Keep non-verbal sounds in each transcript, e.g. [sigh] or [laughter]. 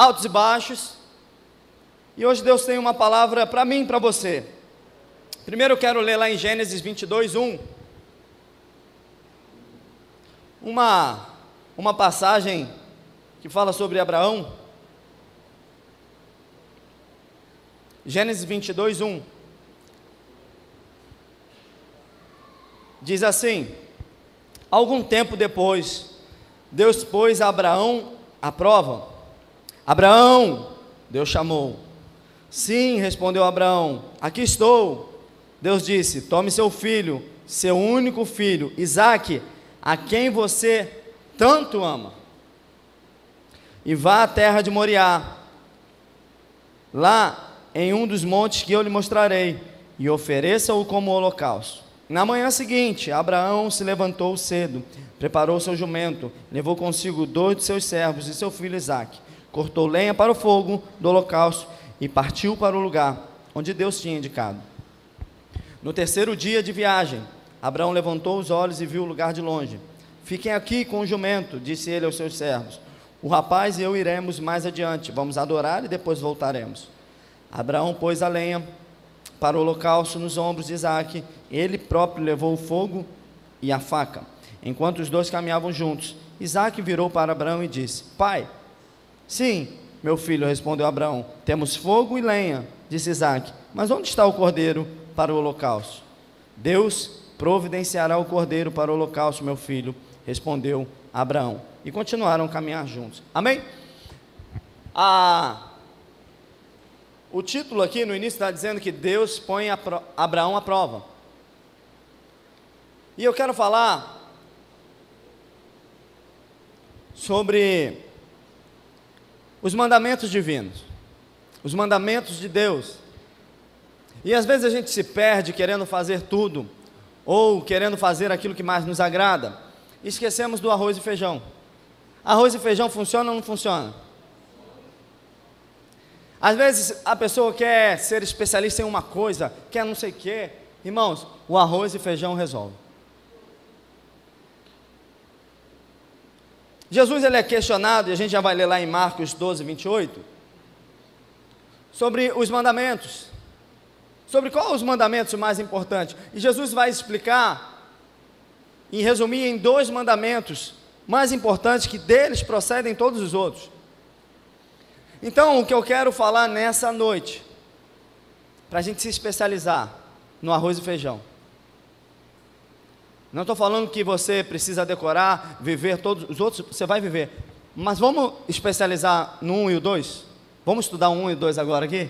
altos e baixos. E hoje Deus tem uma palavra para mim e para você. Primeiro eu quero ler lá em Gênesis 22, 1. Uma, uma passagem que fala sobre Abraão. Gênesis 22, 1. Diz assim: Algum tempo depois, Deus pôs a Abraão à prova. Abraão, Deus chamou. Sim, respondeu Abraão, aqui estou. Deus disse: Tome seu filho, seu único filho, Isaque, a quem você tanto ama, e vá à terra de Moriá. Lá em um dos montes que eu lhe mostrarei, e ofereça-o como holocausto. Na manhã seguinte, Abraão se levantou cedo, preparou seu jumento, levou consigo dois de seus servos e seu filho Isaque, cortou lenha para o fogo do holocausto e partiu para o lugar onde Deus tinha indicado. No terceiro dia de viagem, Abraão levantou os olhos e viu o lugar de longe. Fiquem aqui com o jumento, disse ele aos seus servos. O rapaz e eu iremos mais adiante, vamos adorar e depois voltaremos. Abraão pôs a lenha para o holocausto nos ombros de Isaac, ele próprio levou o fogo e a faca. Enquanto os dois caminhavam juntos, Isaac virou para Abraão e disse: Pai, sim, meu filho, respondeu Abraão, temos fogo e lenha, disse Isaac, mas onde está o cordeiro para o holocausto? Deus providenciará o cordeiro para o holocausto, meu filho, respondeu Abraão. E continuaram a caminhar juntos. Amém? Ah, o título aqui no início está dizendo que Deus põe Abraão à prova. E eu quero falar sobre os mandamentos divinos, os mandamentos de Deus. E às vezes a gente se perde querendo fazer tudo, ou querendo fazer aquilo que mais nos agrada, e esquecemos do arroz e feijão. Arroz e feijão funciona ou não funciona? Às vezes a pessoa quer ser especialista em uma coisa, quer não sei o quê. Irmãos, o arroz e feijão resolve. Jesus ele é questionado, e a gente já vai ler lá em Marcos 12, 28, sobre os mandamentos. Sobre qual os mandamentos mais importantes. E Jesus vai explicar, e resumir em dois mandamentos mais importantes, que deles procedem todos os outros. Então, o que eu quero falar nessa noite, para a gente se especializar no arroz e feijão. Não estou falando que você precisa decorar, viver todos os outros, você vai viver. Mas vamos especializar no 1 um e o 2? Vamos estudar o 1 um e o 2 agora aqui?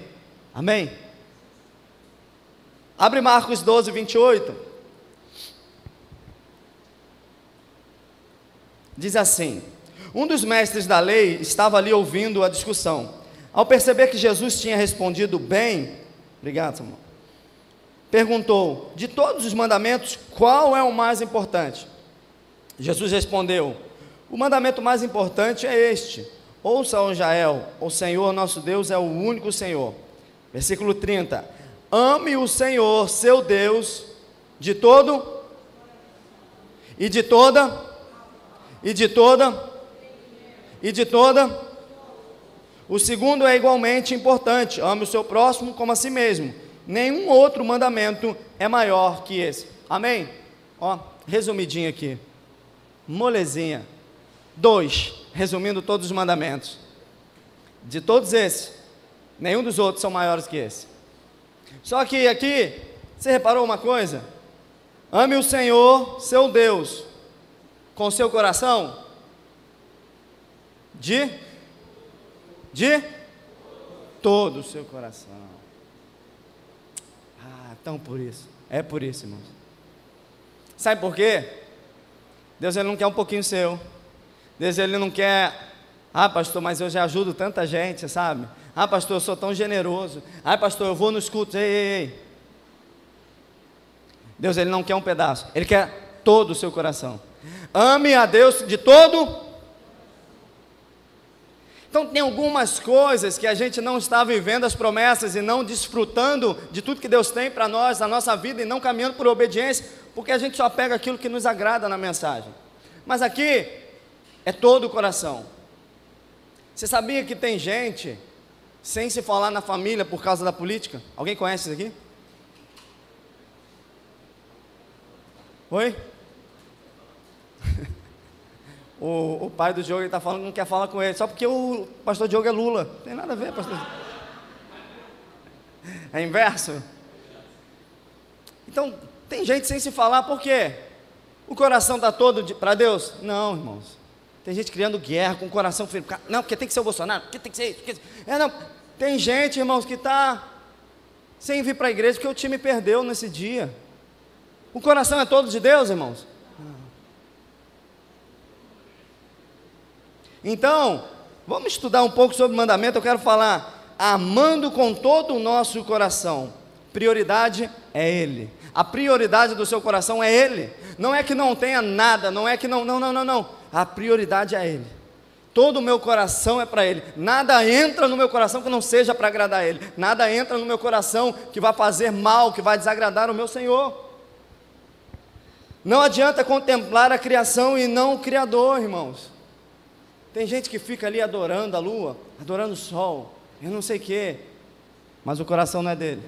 Amém? Abre Marcos 12, 28. Diz assim: um dos mestres da lei estava ali ouvindo a discussão. Ao perceber que Jesus tinha respondido bem, obrigado, Samuel, perguntou: De todos os mandamentos, qual é o mais importante? Jesus respondeu: O mandamento mais importante é este: Ouça, ó Jael, o Senhor nosso Deus é o único Senhor. Versículo 30. Ame o Senhor, seu Deus, de todo e de toda e de toda e de toda. O segundo é igualmente importante: ame o seu próximo como a si mesmo. Nenhum outro mandamento é maior que esse. Amém? Ó, resumidinho aqui. Molezinha. Dois, resumindo todos os mandamentos. De todos esses, nenhum dos outros são maiores que esse. Só que aqui, você reparou uma coisa? Ame o Senhor, seu Deus, com seu coração, de de todo o seu coração. Ah, tão por isso. É por isso, irmãos. Sabe por quê? Deus ele não quer um pouquinho seu. Deus ele não quer, ah, pastor, mas eu já ajudo tanta gente, sabe? Ah, pastor, eu sou tão generoso. Ah, pastor, eu vou nos cultos. Ei, ei, ei. Deus ele não quer um pedaço. Ele quer todo o seu coração. Ame a Deus de todo então, tem algumas coisas que a gente não está vivendo as promessas e não desfrutando de tudo que Deus tem para nós, na nossa vida, e não caminhando por obediência, porque a gente só pega aquilo que nos agrada na mensagem. Mas aqui é todo o coração. Você sabia que tem gente sem se falar na família por causa da política? Alguém conhece isso aqui? Oi? O, o, pai do Diogo está falando que não quer falar com ele, só porque o pastor Diogo é Lula. Não tem nada a ver, pastor. É inverso? Então, tem gente sem se falar, por quê? O coração está todo para Deus? Não, irmãos. Tem gente criando guerra com o coração firme. Não, porque tem que ser o Bolsonaro, porque tem que ser isso. É, não. Tem gente, irmãos, que está sem vir para a igreja porque o time perdeu nesse dia. O coração é todo de Deus, irmãos? Então, vamos estudar um pouco sobre o mandamento. Eu quero falar amando com todo o nosso coração. Prioridade é Ele. A prioridade do seu coração é Ele. Não é que não tenha nada, não é que não, não, não, não, não. A prioridade é Ele. Todo o meu coração é para Ele. Nada entra no meu coração que não seja para agradar Ele. Nada entra no meu coração que vai fazer mal, que vai desagradar o meu Senhor. Não adianta contemplar a criação e não o Criador, irmãos. Tem gente que fica ali adorando a lua, adorando o sol, eu não sei o quê, mas o coração não é dele,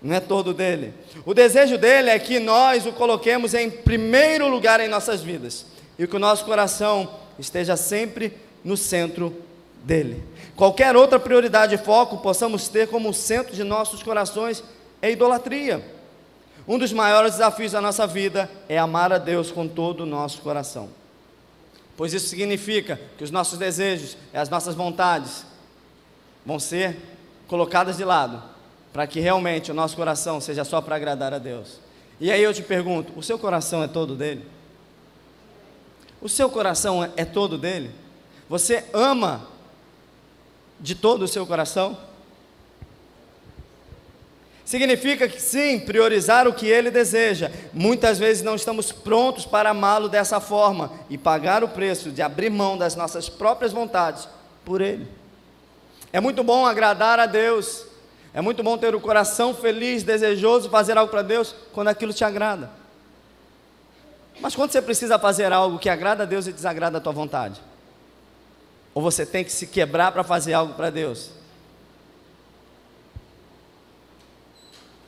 não é todo dele. O desejo dele é que nós o coloquemos em primeiro lugar em nossas vidas e que o nosso coração esteja sempre no centro dele. Qualquer outra prioridade e foco possamos ter como centro de nossos corações é idolatria. Um dos maiores desafios da nossa vida é amar a Deus com todo o nosso coração. Pois isso significa que os nossos desejos e as nossas vontades vão ser colocadas de lado, para que realmente o nosso coração seja só para agradar a Deus. E aí eu te pergunto: o seu coração é todo dele? O seu coração é todo dele? Você ama de todo o seu coração? Significa que sim, priorizar o que ele deseja. Muitas vezes não estamos prontos para amá-lo dessa forma e pagar o preço de abrir mão das nossas próprias vontades por ele. É muito bom agradar a Deus. É muito bom ter o coração feliz, desejoso, fazer algo para Deus quando aquilo te agrada. Mas quando você precisa fazer algo que agrada a Deus e desagrada a tua vontade? Ou você tem que se quebrar para fazer algo para Deus?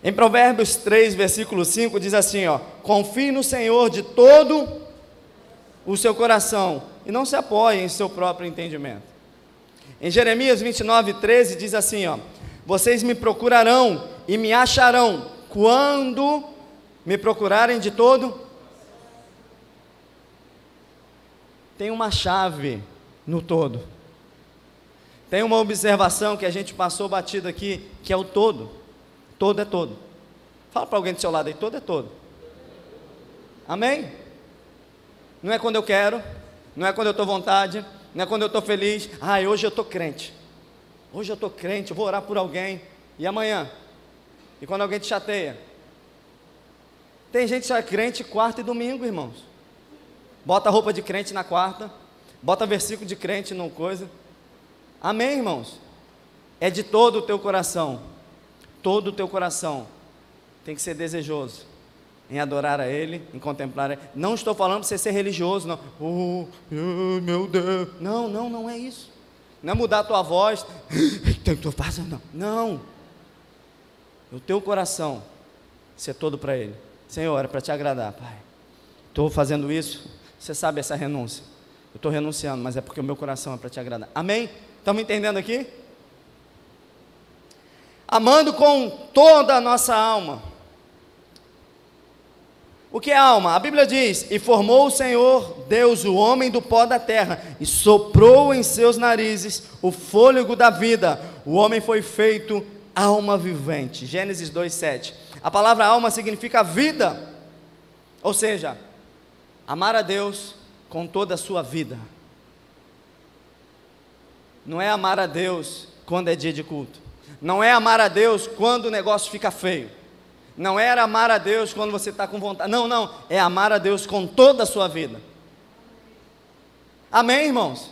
Em Provérbios 3, versículo 5, diz assim: ó, confie no Senhor de todo o seu coração e não se apoie em seu próprio entendimento. Em Jeremias 29, 13, diz assim: ó, vocês me procurarão e me acharão quando me procurarem de todo. Tem uma chave no todo. Tem uma observação que a gente passou batido aqui, que é o todo. Todo é todo. Fala para alguém do seu lado aí, todo é todo. Amém? Não é quando eu quero, não é quando eu estou vontade, não é quando eu estou feliz. Ah, hoje eu estou crente. Hoje eu estou crente, eu vou orar por alguém. E amanhã? E quando alguém te chateia? Tem gente que só é crente quarta e domingo, irmãos. Bota roupa de crente na quarta, Bota versículo de crente não coisa. Amém, irmãos? É de todo o teu coração. Todo o teu coração tem que ser desejoso em adorar a Ele, em contemplar a Ele. Não estou falando para você ser religioso, não. Oh, meu Deus. Não, não, não é isso. Não é mudar a tua voz. [gasps] Estou fazendo, não. Não. O teu coração ser todo para Ele. Senhor, é para te agradar, Pai. Estou fazendo isso. Você sabe essa renúncia. Eu estou renunciando, mas é porque o meu coração é para te agradar. Amém? Estamos entendendo aqui? Amando com toda a nossa alma. O que é alma? A Bíblia diz: E formou o Senhor Deus o homem do pó da terra, e soprou em seus narizes o fôlego da vida. O homem foi feito alma vivente. Gênesis 2:7. A palavra alma significa vida. Ou seja, amar a Deus com toda a sua vida. Não é amar a Deus quando é dia de culto. Não é amar a Deus quando o negócio fica feio. Não é amar a Deus quando você está com vontade. Não, não. É amar a Deus com toda a sua vida. Amém, irmãos?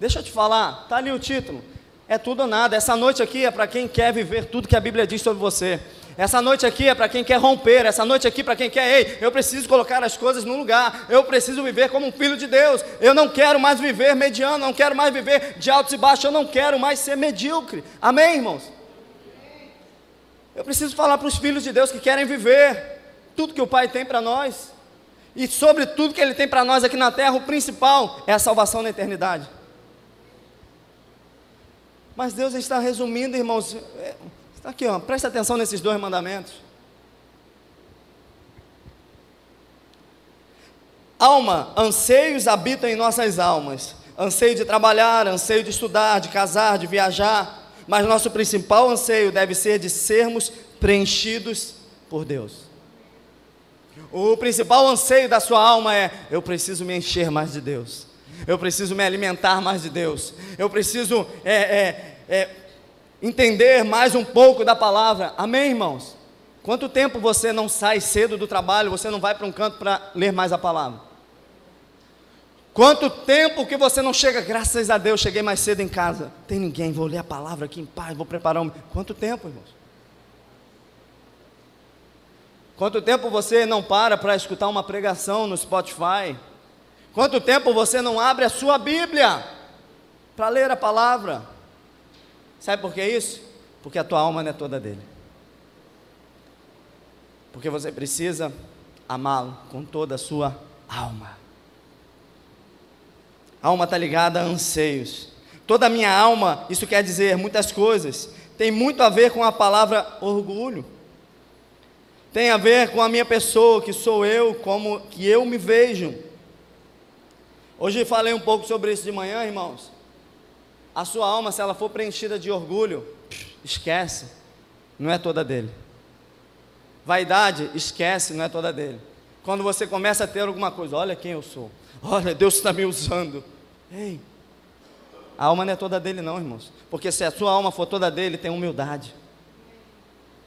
Deixa eu te falar, está ali o título. É tudo ou nada. Essa noite aqui é para quem quer viver tudo que a Bíblia diz sobre você. Essa noite aqui é para quem quer romper, essa noite aqui para quem quer, ei, eu preciso colocar as coisas no lugar, eu preciso viver como um filho de Deus, eu não quero mais viver mediano, não quero mais viver de altos e baixos, eu não quero mais ser medíocre. Amém, irmãos? Eu preciso falar para os filhos de Deus que querem viver tudo que o Pai tem para nós, e sobre tudo que Ele tem para nós aqui na terra, o principal é a salvação na eternidade. Mas Deus está resumindo, irmãos, é, aqui, ó, presta atenção nesses dois mandamentos. Alma, anseios habitam em nossas almas. Anseio de trabalhar, anseio de estudar, de casar, de viajar. Mas nosso principal anseio deve ser de sermos preenchidos por Deus. O principal anseio da sua alma é: eu preciso me encher mais de Deus. Eu preciso me alimentar mais de Deus. Eu preciso é, é, é, entender mais um pouco da palavra. Amém, irmãos? Quanto tempo você não sai cedo do trabalho, você não vai para um canto para ler mais a palavra? Quanto tempo que você não chega, graças a Deus, cheguei mais cedo em casa. Tem ninguém, vou ler a palavra aqui em paz, vou preparar um. Quanto tempo, irmãos? Quanto tempo você não para para escutar uma pregação no Spotify? Quanto tempo você não abre a sua Bíblia para ler a palavra? Sabe por que isso? Porque a tua alma não é toda dele. Porque você precisa amá-lo com toda a sua alma. A alma está ligada a anseios. Toda a minha alma, isso quer dizer muitas coisas, tem muito a ver com a palavra orgulho. Tem a ver com a minha pessoa, que sou eu, como que eu me vejo. Hoje falei um pouco sobre isso de manhã, irmãos. A sua alma, se ela for preenchida de orgulho, esquece, não é toda dele. Vaidade, esquece, não é toda dele. Quando você começa a ter alguma coisa, olha quem eu sou, olha, Deus está me usando. Ei, a alma não é toda dele, não, irmãos. Porque se a sua alma for toda dele, tem humildade,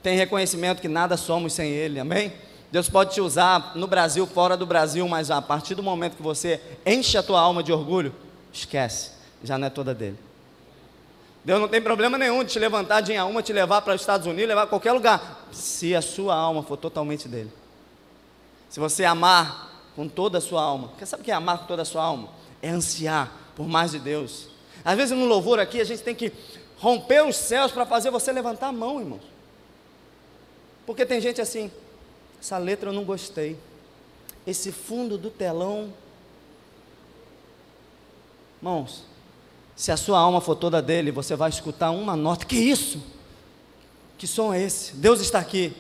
tem reconhecimento que nada somos sem ele, amém? Deus pode te usar no Brasil, fora do Brasil, mas a partir do momento que você enche a tua alma de orgulho, esquece, já não é toda dele. Deus não tem problema nenhum de te levantar de uma, te levar para os Estados Unidos, levar a qualquer lugar, se a sua alma for totalmente dele. Se você amar com toda a sua alma, porque sabe o que é amar com toda a sua alma? É ansiar por mais de Deus. Às vezes no louvor aqui a gente tem que romper os céus para fazer você levantar a mão, irmãos. Porque tem gente assim, essa letra eu não gostei. Esse fundo do telão. Irmãos, se a sua alma for toda dele, você vai escutar uma nota. Que isso? Que som é esse? Deus está aqui.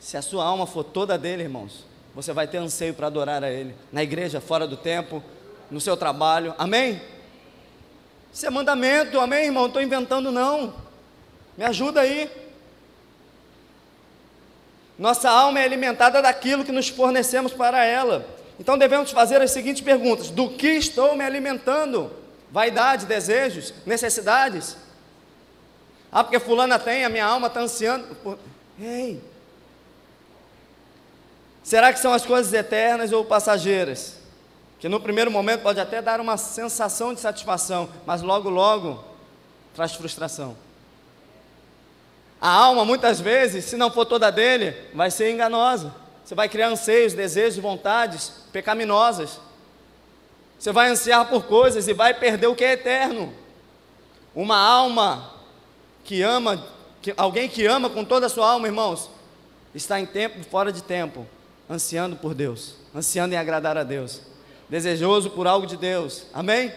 Se a sua alma for toda dele, irmãos, você vai ter anseio para adorar a Ele. Na igreja, fora do tempo, no seu trabalho. Amém? Isso é mandamento, amém, irmão? Não estou inventando, não. Me ajuda aí. Nossa alma é alimentada daquilo que nos fornecemos para ela. Então devemos fazer as seguintes perguntas: Do que estou me alimentando? Vaidade, desejos, necessidades. Ah, porque fulana tem, a minha alma está ansiando. Ei! Será que são as coisas eternas ou passageiras? Que no primeiro momento pode até dar uma sensação de satisfação, mas logo, logo traz frustração. A alma, muitas vezes, se não for toda dele, vai ser enganosa. Você vai criar anseios, desejos, vontades pecaminosas. Você vai ansiar por coisas e vai perder o que é eterno. Uma alma que ama, que, alguém que ama com toda a sua alma, irmãos, está em tempo, fora de tempo, ansiando por Deus, ansiando em agradar a Deus, desejoso por algo de Deus. Amém?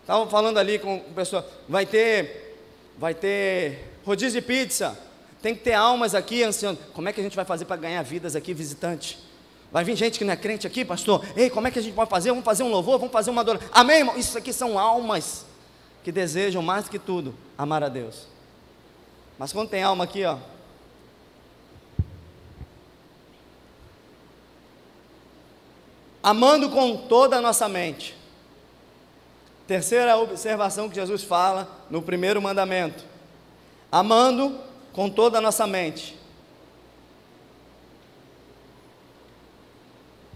Estava falando ali com o pessoal, vai ter, vai ter rodízio de pizza. Tem que ter almas aqui ansiando. Como é que a gente vai fazer para ganhar vidas aqui, visitante? Vai vir gente que não é crente aqui, pastor. Ei, como é que a gente pode fazer? Vamos fazer um louvor, vamos fazer uma adoração. Amém, irmão? Isso aqui são almas que desejam mais que tudo amar a Deus. Mas quando tem alma aqui, ó. Amando com toda a nossa mente. Terceira observação que Jesus fala no primeiro mandamento. Amando com toda a nossa mente.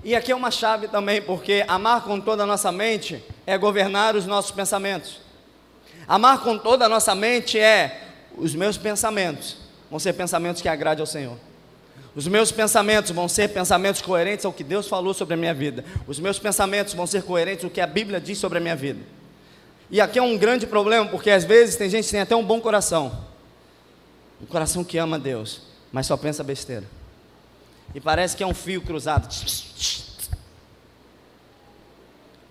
E aqui é uma chave também, porque amar com toda a nossa mente é governar os nossos pensamentos. Amar com toda a nossa mente é os meus pensamentos vão ser pensamentos que agradem ao Senhor. Os meus pensamentos vão ser pensamentos coerentes ao que Deus falou sobre a minha vida. Os meus pensamentos vão ser coerentes ao que a Bíblia diz sobre a minha vida. E aqui é um grande problema, porque às vezes tem gente que tem até um bom coração. Um coração que ama Deus, mas só pensa besteira. E parece que é um fio cruzado.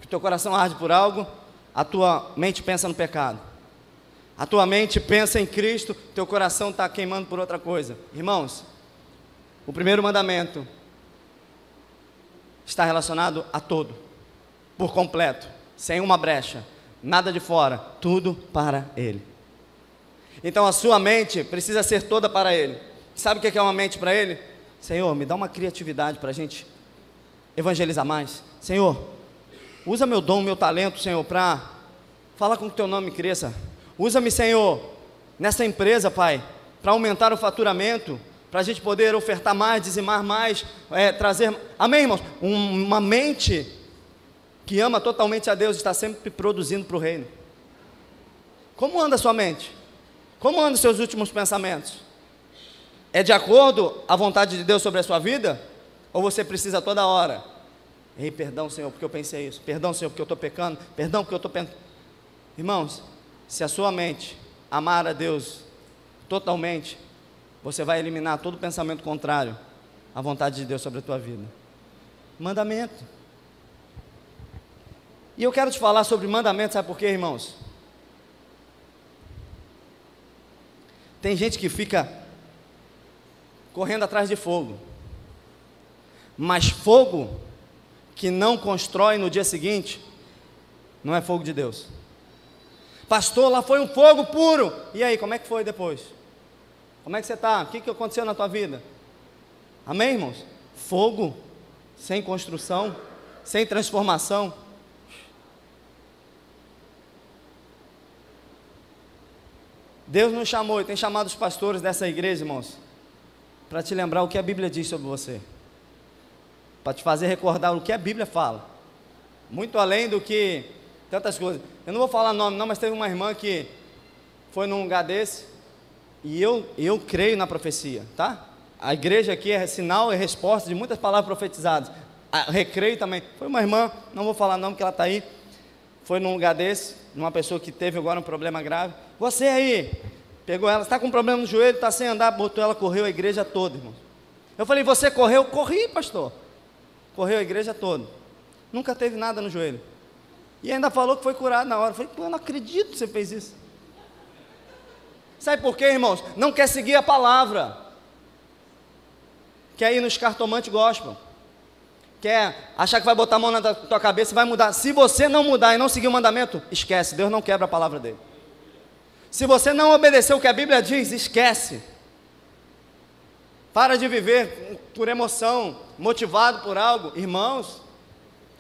Que teu coração arde por algo, a tua mente pensa no pecado. A tua mente pensa em Cristo, teu coração está queimando por outra coisa. Irmãos, o primeiro mandamento está relacionado a todo, por completo, sem uma brecha, nada de fora, tudo para Ele. Então a sua mente precisa ser toda para Ele. Sabe o que é uma mente para Ele? Senhor, me dá uma criatividade para a gente evangelizar mais. Senhor, usa meu dom, meu talento, Senhor, para falar com que teu nome cresça. Usa-me, Senhor, nessa empresa, Pai, para aumentar o faturamento para a gente poder ofertar mais, dizimar mais, é, trazer. Amém, irmãos? Um, uma mente que ama totalmente a Deus está sempre produzindo para o reino. Como anda a sua mente? Como andam os seus últimos pensamentos? É de acordo à vontade de Deus sobre a sua vida? Ou você precisa toda hora? Ei, perdão, Senhor, porque eu pensei isso. Perdão, Senhor, porque eu estou pecando. Perdão, porque eu estou pensando. Irmãos, se a sua mente amar a Deus totalmente, você vai eliminar todo pensamento contrário à vontade de Deus sobre a tua vida. Mandamento. E eu quero te falar sobre mandamento, sabe por quê, irmãos? Tem gente que fica correndo atrás de fogo, mas fogo que não constrói no dia seguinte, não é fogo de Deus. Pastor, lá foi um fogo puro. E aí, como é que foi depois? Como é que você está? O que, que aconteceu na tua vida? Amém, irmãos? Fogo, sem construção, sem transformação. Deus nos chamou e tem chamado os pastores dessa igreja, irmãos, para te lembrar o que a Bíblia diz sobre você, para te fazer recordar o que a Bíblia fala, muito além do que tantas coisas. Eu não vou falar nome, não, mas teve uma irmã que foi num lugar desse, e eu, eu creio na profecia, tá? A igreja aqui é sinal e resposta de muitas palavras profetizadas. A recreio também. Foi uma irmã, não vou falar não, porque ela está aí. Foi num lugar desse, numa pessoa que teve agora um problema grave. Você aí, pegou ela, está com problema no joelho, está sem andar, botou ela, correu a igreja toda, irmão. Eu falei, você correu? Corri, pastor. Correu a igreja toda. Nunca teve nada no joelho. E ainda falou que foi curado na hora. Eu falei, eu não acredito que você fez isso. Sabe por quê, irmãos? Não quer seguir a palavra. Quer ir nos cartomantes gospel. Quer achar que vai botar a mão na tua cabeça e vai mudar. Se você não mudar e não seguir o mandamento, esquece. Deus não quebra a palavra dele. Se você não obedecer o que a Bíblia diz, esquece. Para de viver por emoção, motivado por algo. Irmãos,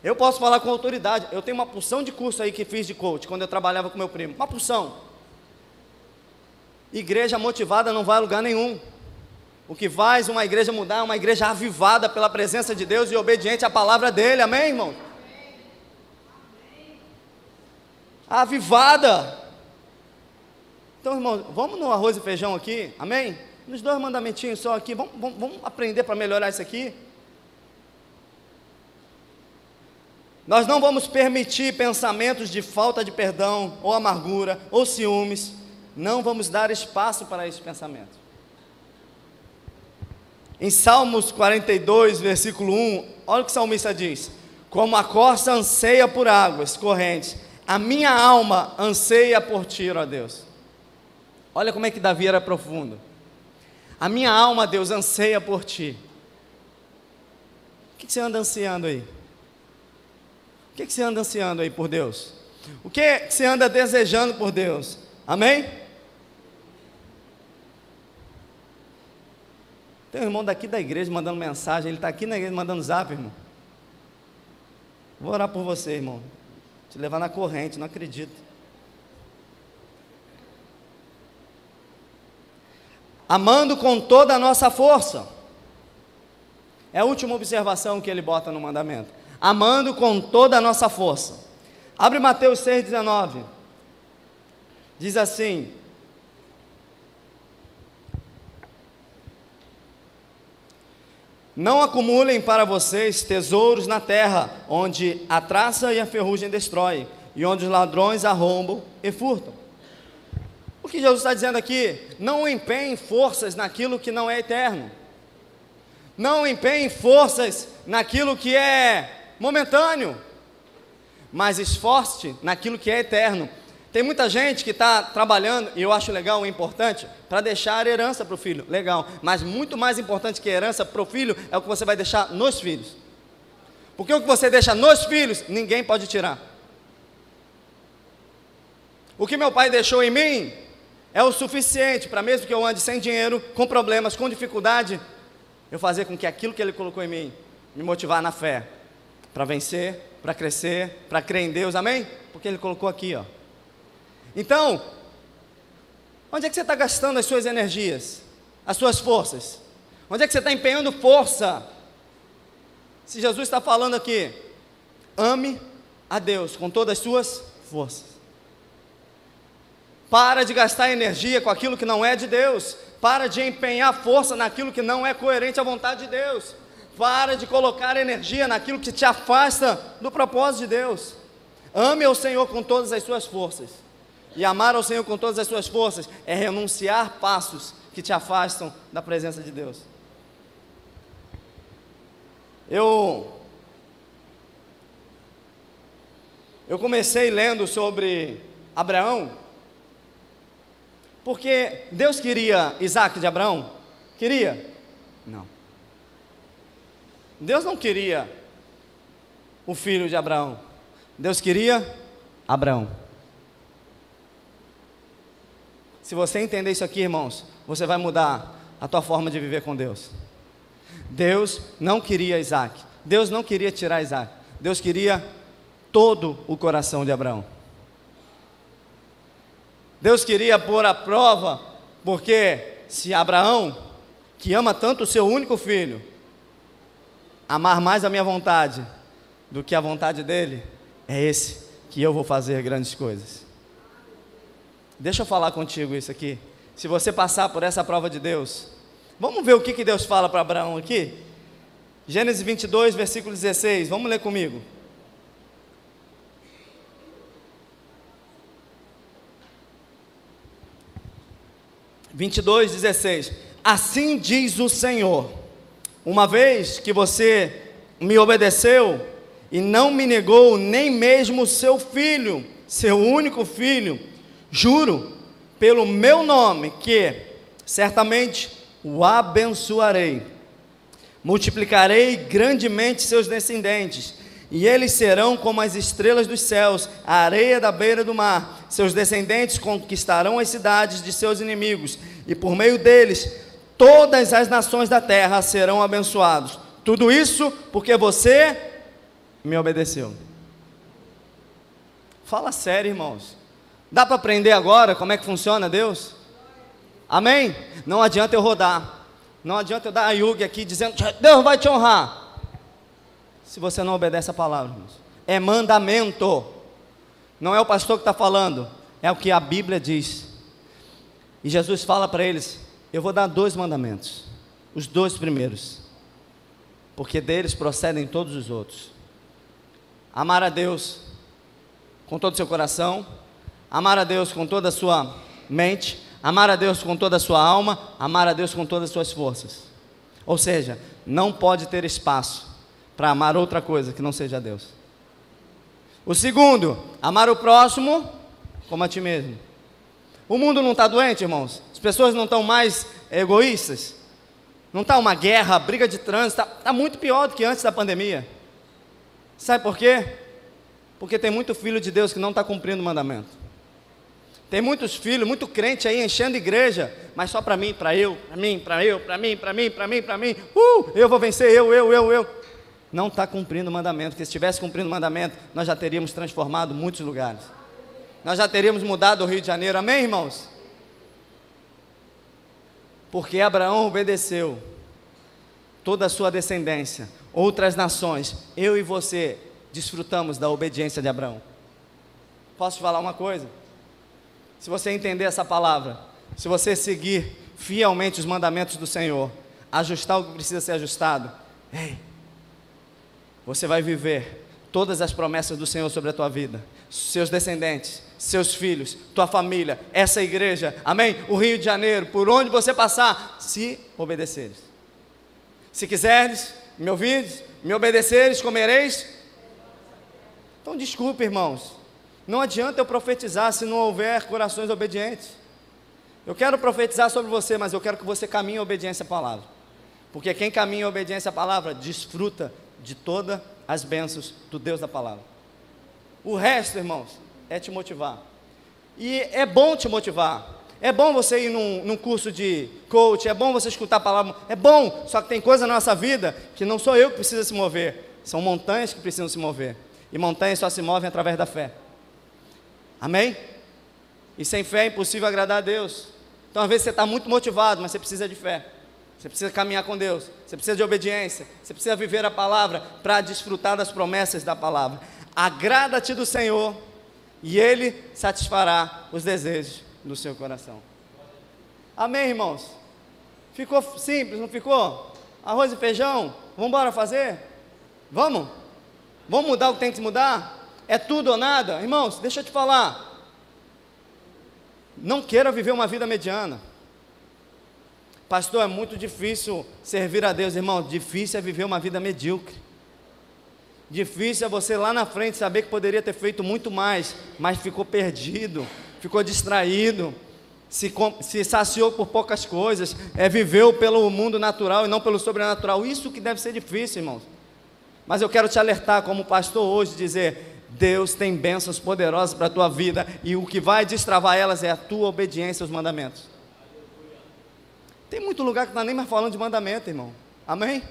eu posso falar com autoridade. Eu tenho uma porção de curso aí que fiz de coach quando eu trabalhava com meu primo. Uma porção. Igreja motivada não vai a lugar nenhum. O que faz uma igreja mudar é uma igreja avivada pela presença de Deus e obediente à palavra dele, amém, irmão? Avivada. Então, irmão, vamos no arroz e feijão aqui, amém? Nos dois mandamentinhos só aqui, vamos, vamos, vamos aprender para melhorar isso aqui. Nós não vamos permitir pensamentos de falta de perdão, ou amargura, ou ciúmes, não vamos dar espaço para esse pensamento. Em Salmos 42, versículo 1, olha o que o salmista diz: Como a corça anseia por águas correntes, a minha alma anseia por ti, ó Deus. Olha como é que Davi era profundo. A minha alma, Deus, anseia por ti. O que você anda ansiando aí? O que você anda ansiando aí por Deus? O que você anda desejando por Deus? Amém? Tem um irmão daqui da igreja mandando mensagem, ele está aqui na igreja mandando zap, irmão. Vou orar por você, irmão. Te levar na corrente, não acredito. amando com toda a nossa força. É a última observação que ele bota no mandamento. Amando com toda a nossa força. Abre Mateus 6,19. Diz assim: Não acumulem para vocês tesouros na terra, onde a traça e a ferrugem destrói, e onde os ladrões arrombam e furtam. O que Jesus está dizendo aqui? Não empenhem forças naquilo que não é eterno. Não empenhem forças naquilo que é momentâneo. Mas esforce naquilo que é eterno. Tem muita gente que está trabalhando, e eu acho legal e importante, para deixar herança para o filho. Legal. Mas muito mais importante que herança para o filho é o que você vai deixar nos filhos. Porque o que você deixa nos filhos, ninguém pode tirar. O que meu pai deixou em mim, é o suficiente para, mesmo que eu ande sem dinheiro, com problemas, com dificuldade, eu fazer com que aquilo que Ele colocou em mim me motivar na fé, para vencer, para crescer, para crer em Deus, amém? Porque Ele colocou aqui, ó. Então, onde é que você está gastando as suas energias, as suas forças? Onde é que você está empenhando força? Se Jesus está falando aqui, ame a Deus com todas as suas forças. Para de gastar energia com aquilo que não é de Deus. Para de empenhar força naquilo que não é coerente à vontade de Deus. Para de colocar energia naquilo que te afasta do propósito de Deus. Ame ao Senhor com todas as suas forças. E amar ao Senhor com todas as suas forças é renunciar passos que te afastam da presença de Deus. Eu eu comecei lendo sobre Abraão porque Deus queria Isaac de Abraão? Queria? Não. Deus não queria o filho de Abraão. Deus queria Abraão. Se você entender isso aqui, irmãos, você vai mudar a tua forma de viver com Deus. Deus não queria Isaac. Deus não queria tirar Isaac. Deus queria todo o coração de Abraão. Deus queria pôr a prova, porque se Abraão, que ama tanto o seu único filho, amar mais a minha vontade do que a vontade dele, é esse que eu vou fazer grandes coisas. Deixa eu falar contigo isso aqui. Se você passar por essa prova de Deus, vamos ver o que, que Deus fala para Abraão aqui? Gênesis 22, versículo 16, vamos ler comigo. 22, 16. Assim diz o Senhor: uma vez que você me obedeceu e não me negou nem mesmo seu filho, seu único filho, juro pelo meu nome que certamente o abençoarei, multiplicarei grandemente seus descendentes e eles serão como as estrelas dos céus, a areia da beira do mar. Seus descendentes conquistarão as cidades de seus inimigos, e por meio deles todas as nações da terra serão abençoados. Tudo isso porque você me obedeceu. Fala sério, irmãos. Dá para aprender agora como é que funciona Deus? Amém? Não adianta eu rodar. Não adianta eu dar a Yugi aqui dizendo, Deus vai te honrar se você não obedece a palavra. É mandamento. Não é o pastor que está falando, é o que a Bíblia diz. E Jesus fala para eles: Eu vou dar dois mandamentos, os dois primeiros, porque deles procedem todos os outros. Amar a Deus com todo o seu coração, amar a Deus com toda a sua mente, amar a Deus com toda a sua alma, amar a Deus com todas as suas forças. Ou seja, não pode ter espaço para amar outra coisa que não seja Deus. O segundo, amar o próximo como a ti mesmo. O mundo não está doente, irmãos? As pessoas não estão mais egoístas? Não está uma guerra, briga de trânsito, está tá muito pior do que antes da pandemia. Sabe por quê? Porque tem muito filho de Deus que não está cumprindo o mandamento. Tem muitos filhos, muito crente aí enchendo igreja, mas só para mim, para eu, para mim, para eu, para mim, para mim, para mim, para mim. Uh, eu vou vencer, eu, eu, eu, eu não está cumprindo o mandamento, porque se estivesse cumprindo o mandamento, nós já teríamos transformado muitos lugares. Nós já teríamos mudado o Rio de Janeiro, amém, irmãos? Porque Abraão obedeceu toda a sua descendência, outras nações, eu e você desfrutamos da obediência de Abraão. Posso te falar uma coisa? Se você entender essa palavra, se você seguir fielmente os mandamentos do Senhor, ajustar o que precisa ser ajustado, Ei, você vai viver todas as promessas do Senhor sobre a tua vida, seus descendentes, seus filhos, tua família, essa igreja, amém? O Rio de Janeiro, por onde você passar, se obedeceres. Se quiseres, me ouvides, me obedeceres, comereis. Então, desculpe, irmãos, não adianta eu profetizar se não houver corações obedientes. Eu quero profetizar sobre você, mas eu quero que você caminhe em obediência à palavra. Porque quem caminha em obediência à palavra desfruta de todas as bênçãos do Deus da palavra. O resto, irmãos, é te motivar. E é bom te motivar. É bom você ir num, num, curso de coach, é bom você escutar a palavra, é bom, só que tem coisa na nossa vida que não sou eu que precisa se mover, são montanhas que precisam se mover. E montanhas só se movem através da fé. Amém? E sem fé é impossível agradar a Deus. Então, às vezes, você está muito motivado, mas você precisa de fé. Você precisa caminhar com Deus. Você precisa de obediência. Você precisa viver a palavra para desfrutar das promessas da palavra. Agrada-te do Senhor e Ele satisfará os desejos do seu coração. Amém, irmãos? Ficou simples, não ficou? Arroz e feijão? Vamos embora fazer? Vamos? Vamos mudar o que tem que mudar? É tudo ou nada? Irmãos, deixa eu te falar. Não queira viver uma vida mediana. Pastor, é muito difícil servir a Deus, irmão. Difícil é viver uma vida medíocre. Difícil é você lá na frente saber que poderia ter feito muito mais, mas ficou perdido, ficou distraído, se, se saciou por poucas coisas, é, viveu pelo mundo natural e não pelo sobrenatural. Isso que deve ser difícil, irmãos. Mas eu quero te alertar, como pastor hoje, dizer: Deus tem bênçãos poderosas para a tua vida e o que vai destravar elas é a tua obediência aos mandamentos. Tem muito lugar que não está nem mais falando de mandamento, irmão. Amém?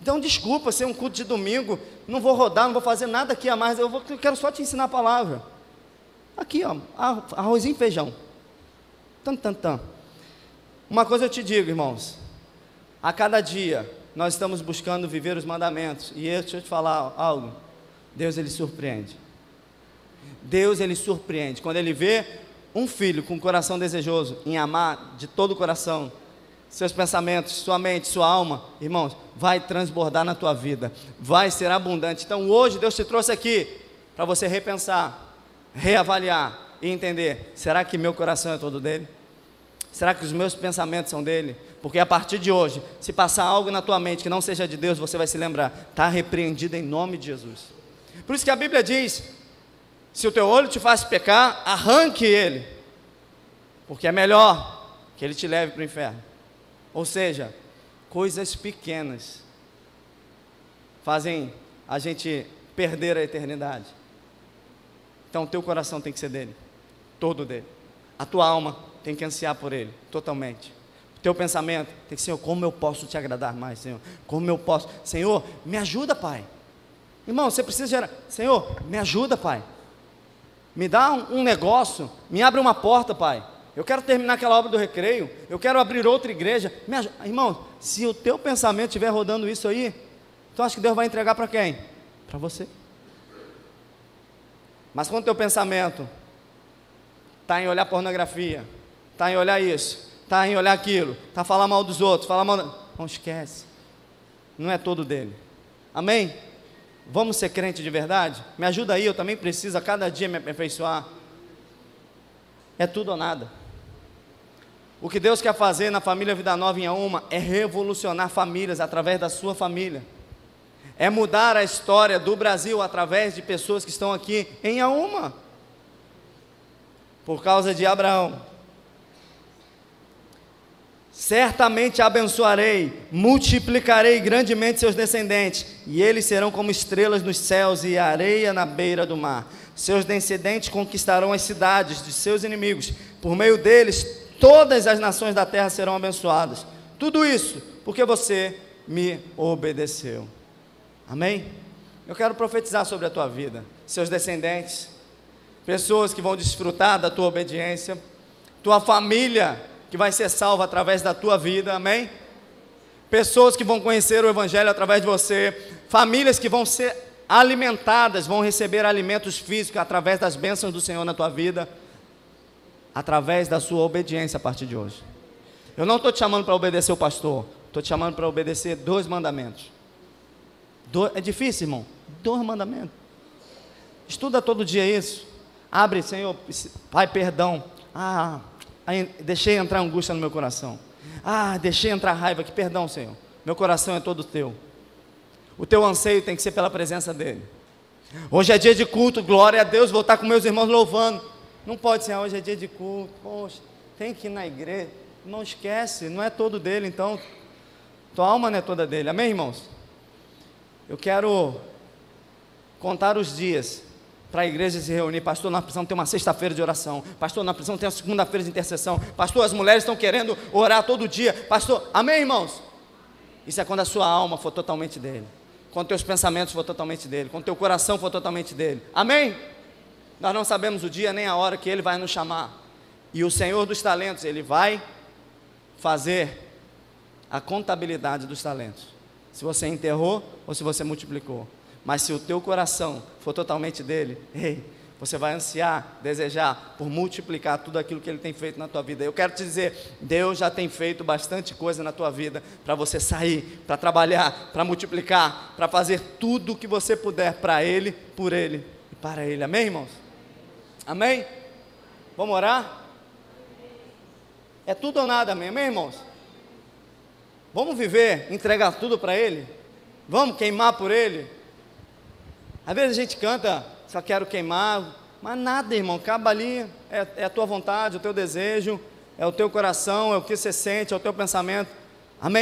Então, desculpa ser um culto de domingo, não vou rodar, não vou fazer nada aqui a mais, eu, vou, eu quero só te ensinar a palavra. Aqui, ó, arrozinho e feijão. Tan, tan, tan. Uma coisa eu te digo, irmãos, a cada dia nós estamos buscando viver os mandamentos, e eu, deixa eu te falar algo, Deus ele surpreende. Deus ele surpreende, quando ele vê um filho com coração desejoso em amar de todo o coração, seus pensamentos, sua mente, sua alma, irmãos, vai transbordar na tua vida, vai ser abundante. Então hoje Deus te trouxe aqui para você repensar, reavaliar e entender: será que meu coração é todo dele? Será que os meus pensamentos são dele? Porque a partir de hoje, se passar algo na tua mente que não seja de Deus, você vai se lembrar, está repreendido em nome de Jesus. Por isso que a Bíblia diz: se o teu olho te faz pecar, arranque ele, porque é melhor que ele te leve para o inferno. Ou seja, coisas pequenas fazem a gente perder a eternidade. Então, teu coração tem que ser dele, todo dele. A tua alma tem que ansiar por ele, totalmente. O teu pensamento tem que ser, como eu posso te agradar mais, Senhor? Como eu posso? Senhor, me ajuda, Pai. Irmão, você precisa gerar, Senhor, me ajuda, Pai. Me dá um, um negócio, me abre uma porta, Pai. Eu quero terminar aquela obra do recreio. Eu quero abrir outra igreja. Me Irmão, se o teu pensamento estiver rodando isso aí, então acho que Deus vai entregar para quem? Para você. Mas quando o teu pensamento está em olhar pornografia, está em olhar isso, está em olhar aquilo, está falar mal dos outros, falar mal. Não esquece. Não é todo dele. Amém? Vamos ser crente de verdade? Me ajuda aí, eu também preciso a cada dia me aperfeiçoar. É tudo ou nada. O que Deus quer fazer na família Vida Nova em Auma é revolucionar famílias através da sua família. É mudar a história do Brasil através de pessoas que estão aqui em Auma. Por causa de Abraão. Certamente abençoarei, multiplicarei grandemente seus descendentes, e eles serão como estrelas nos céus e areia na beira do mar. Seus descendentes conquistarão as cidades de seus inimigos, por meio deles todas as nações da terra serão abençoadas. Tudo isso porque você me obedeceu. Amém? Eu quero profetizar sobre a tua vida, seus descendentes, pessoas que vão desfrutar da tua obediência, tua família que vai ser salva através da tua vida, amém? Pessoas que vão conhecer o Evangelho através de você, famílias que vão ser alimentadas, vão receber alimentos físicos através das bênçãos do Senhor na tua vida através da sua obediência a partir de hoje. Eu não estou te chamando para obedecer o pastor, estou te chamando para obedecer dois mandamentos. Do, é difícil, irmão? Dois mandamentos. Estuda todo dia isso. Abre, Senhor, Pai, perdão. Ah, deixei entrar angústia no meu coração. Ah, deixei entrar raiva aqui. Perdão, Senhor. Meu coração é todo teu. O teu anseio tem que ser pela presença dEle. Hoje é dia de culto, glória a Deus, vou estar com meus irmãos louvando. Não pode ser, ah, hoje é dia de culto, poxa, tem que ir na igreja. Não esquece, não é todo dele, então. Tua alma não é toda dele. Amém, irmãos? Eu quero contar os dias para a igreja se reunir. Pastor, nós precisamos ter uma sexta-feira de oração. Pastor, nós precisamos ter uma segunda-feira de intercessão. Pastor, as mulheres estão querendo orar todo dia. Pastor, amém, irmãos? Isso é quando a sua alma for totalmente dele. Quando teus pensamentos for totalmente dele. Quando teu coração for totalmente dele. Amém? Nós não sabemos o dia nem a hora que ele vai nos chamar. E o Senhor dos talentos, ele vai fazer a contabilidade dos talentos. Se você enterrou ou se você multiplicou. Mas se o teu coração for totalmente dele, ei, você vai ansiar, desejar por multiplicar tudo aquilo que ele tem feito na tua vida. Eu quero te dizer, Deus já tem feito bastante coisa na tua vida para você sair, para trabalhar, para multiplicar, para fazer tudo o que você puder para ele, por ele e para ele. Amém, irmãos? Amém? Vamos orar? É tudo ou nada, amém, amém irmãos? Vamos viver, entregar tudo para ele? Vamos queimar por ele? Às vezes a gente canta, só quero queimar, mas nada, irmão, acaba ali, é, é, a tua vontade, o teu desejo, é o teu coração, é o que você sente, é o teu pensamento. Amém?